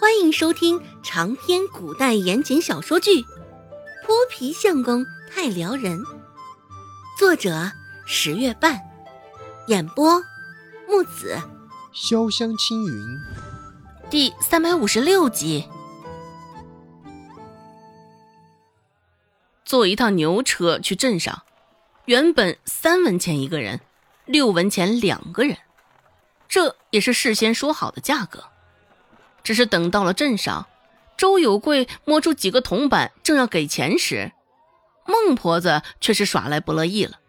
欢迎收听长篇古代言情小说剧《泼皮相公太撩人》，作者十月半，演播木子潇湘青云，第三百五十六集。坐一趟牛车去镇上，原本三文钱一个人，六文钱两个人，这也是事先说好的价格。只是等到了镇上，周有贵摸出几个铜板，正要给钱时，孟婆子却是耍赖不乐意了，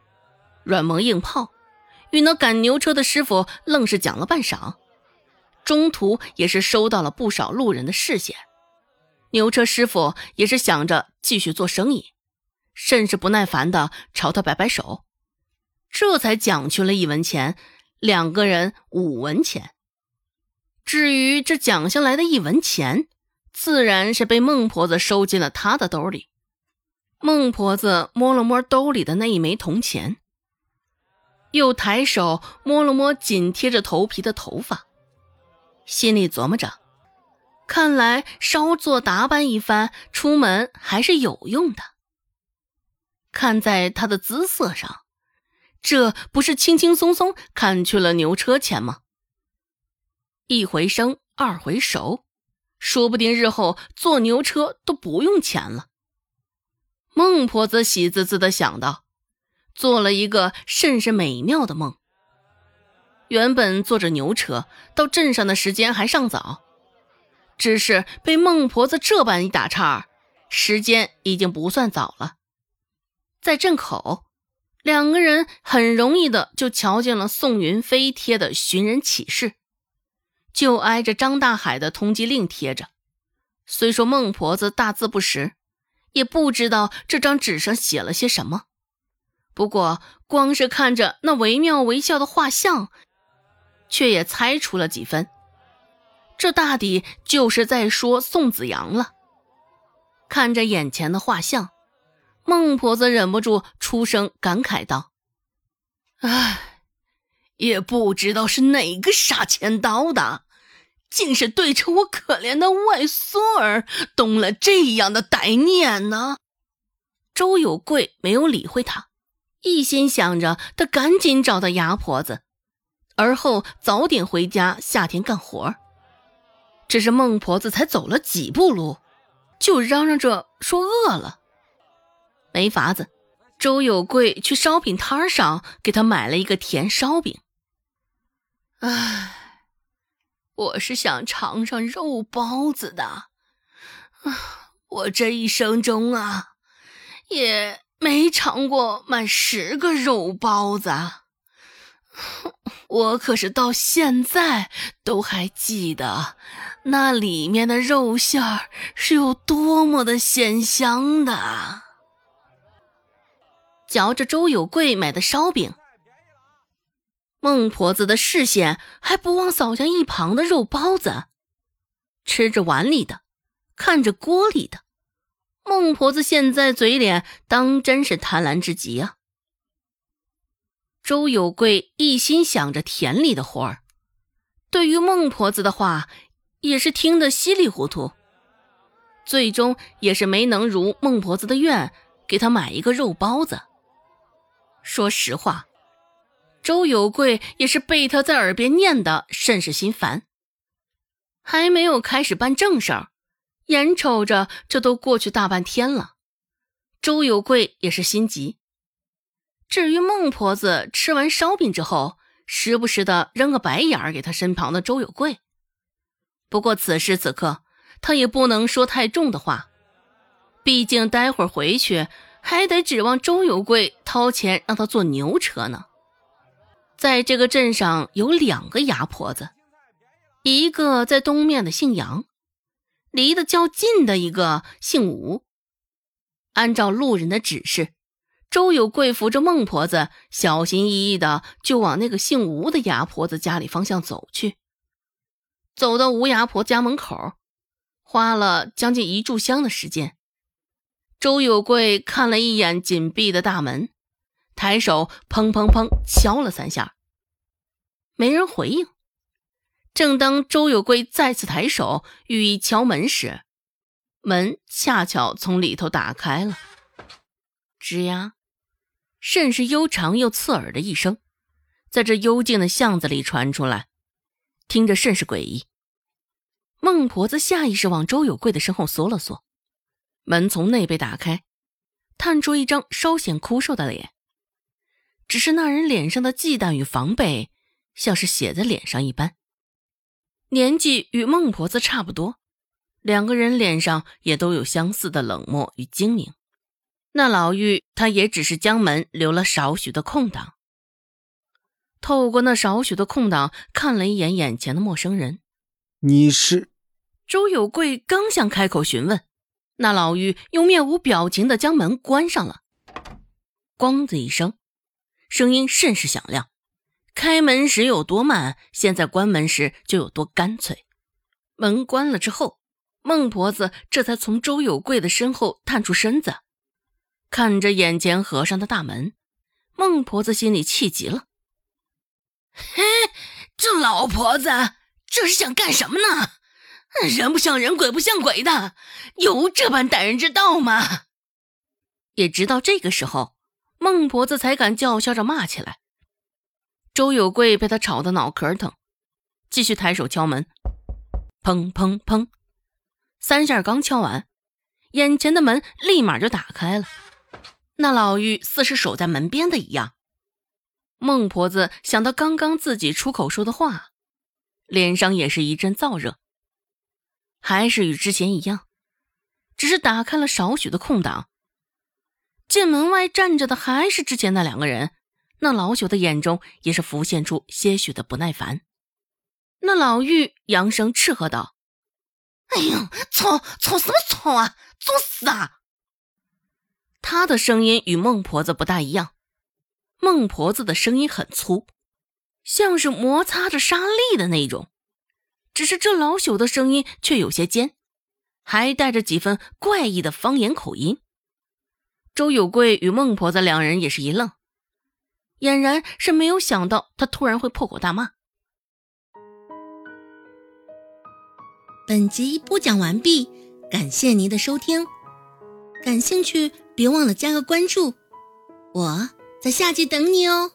软磨硬泡，与那赶牛车的师傅愣是讲了半晌，中途也是收到了不少路人的视线。牛车师傅也是想着继续做生意，甚是不耐烦的朝他摆摆手，这才讲去了一文钱，两个人五文钱。至于这奖下来的一文钱，自然是被孟婆子收进了他的兜里。孟婆子摸了摸兜里的那一枚铜钱，又抬手摸了摸紧贴着头皮的头发，心里琢磨着：看来稍作打扮一番，出门还是有用的。看在他的姿色上，这不是轻轻松松砍去了牛车钱吗？一回生，二回熟，说不定日后坐牛车都不用钱了。孟婆子喜滋滋的想到，做了一个甚是美妙的梦。原本坐着牛车到镇上的时间还尚早，只是被孟婆子这般一打岔，时间已经不算早了。在镇口，两个人很容易的就瞧见了宋云飞贴的寻人启事。就挨着张大海的通缉令贴着，虽说孟婆子大字不识，也不知道这张纸上写了些什么。不过，光是看着那惟妙惟肖的画像，却也猜出了几分。这大抵就是在说宋子阳了。看着眼前的画像，孟婆子忍不住出声感慨道：“唉。”也不知道是哪个傻钱刀的，竟是对着我可怜的外孙儿动了这样的歹念呢。周有贵没有理会他，一心想着他赶紧找到牙婆子，而后早点回家下田干活。只是孟婆子才走了几步路，就嚷嚷着说饿了。没法子，周有贵去烧饼摊上给他买了一个甜烧饼。唉，我是想尝尝肉包子的。啊，我这一生中啊，也没尝过满十个肉包子。我可是到现在都还记得，那里面的肉馅儿是有多么的鲜香的。嚼着周有贵买的烧饼。孟婆子的视线还不忘扫向一旁的肉包子，吃着碗里的，看着锅里的。孟婆子现在嘴脸当真是贪婪之极啊！周有贵一心想着田里的活儿，对于孟婆子的话也是听得稀里糊涂，最终也是没能如孟婆子的愿，给他买一个肉包子。说实话。周有贵也是被他在耳边念的甚是心烦，还没有开始办正事儿，眼瞅着这都过去大半天了，周有贵也是心急。至于孟婆子吃完烧饼之后，时不时的扔个白眼儿给他身旁的周有贵，不过此时此刻他也不能说太重的话，毕竟待会儿回去还得指望周有贵掏钱让他坐牛车呢。在这个镇上有两个牙婆子，一个在东面的姓杨，离得较近的一个姓吴。按照路人的指示，周有贵扶着孟婆子，小心翼翼的就往那个姓吴的牙婆子家里方向走去。走到吴牙婆家门口，花了将近一炷香的时间。周有贵看了一眼紧闭的大门。抬手砰砰砰敲了三下，没人回应。正当周有贵再次抬手欲意敲门时，门恰巧从里头打开了。吱呀，甚是悠长又刺耳的一声，在这幽静的巷子里传出来，听着甚是诡异。孟婆子下意识往周有贵的身后缩了缩，门从内被打开，探出一张稍显枯瘦的脸。只是那人脸上的忌惮与防备，像是写在脸上一般。年纪与孟婆子差不多，两个人脸上也都有相似的冷漠与精明。那老妪，他也只是将门留了少许的空档，透过那少许的空档看了一眼眼前的陌生人。你是周有贵，刚想开口询问，那老妪又面无表情的将门关上了。咣的一声，声音甚是响亮。开门时有多慢，现在关门时就有多干脆。门关了之后，孟婆子这才从周有贵的身后探出身子，看着眼前合上的大门，孟婆子心里气极了。嘿，这老婆子这是想干什么呢？人不像人，鬼不像鬼的，有这般待人之道吗？也直到这个时候，孟婆子才敢叫嚣着骂起来。周有贵被他吵得脑壳疼，继续抬手敲门，砰砰砰，三下刚敲完，眼前的门立马就打开了。那老妪似是守在门边的一样。孟婆子想到刚刚自己出口说的话，脸上也是一阵燥热，还是与之前一样，只是打开了少许的空档。见门外站着的还是之前那两个人。那老朽的眼中也是浮现出些许的不耐烦。那老妪扬声斥喝道：“哎呦，吵吵什么吵啊！作死啊！”他的声音与孟婆子不大一样，孟婆子的声音很粗，像是摩擦着沙粒的那种。只是这老朽的声音却有些尖，还带着几分怪异的方言口音。周有贵与孟婆子两人也是一愣。俨然是没有想到，他突然会破口大骂。本集播讲完毕，感谢您的收听。感兴趣，别忘了加个关注，我在下集等你哦。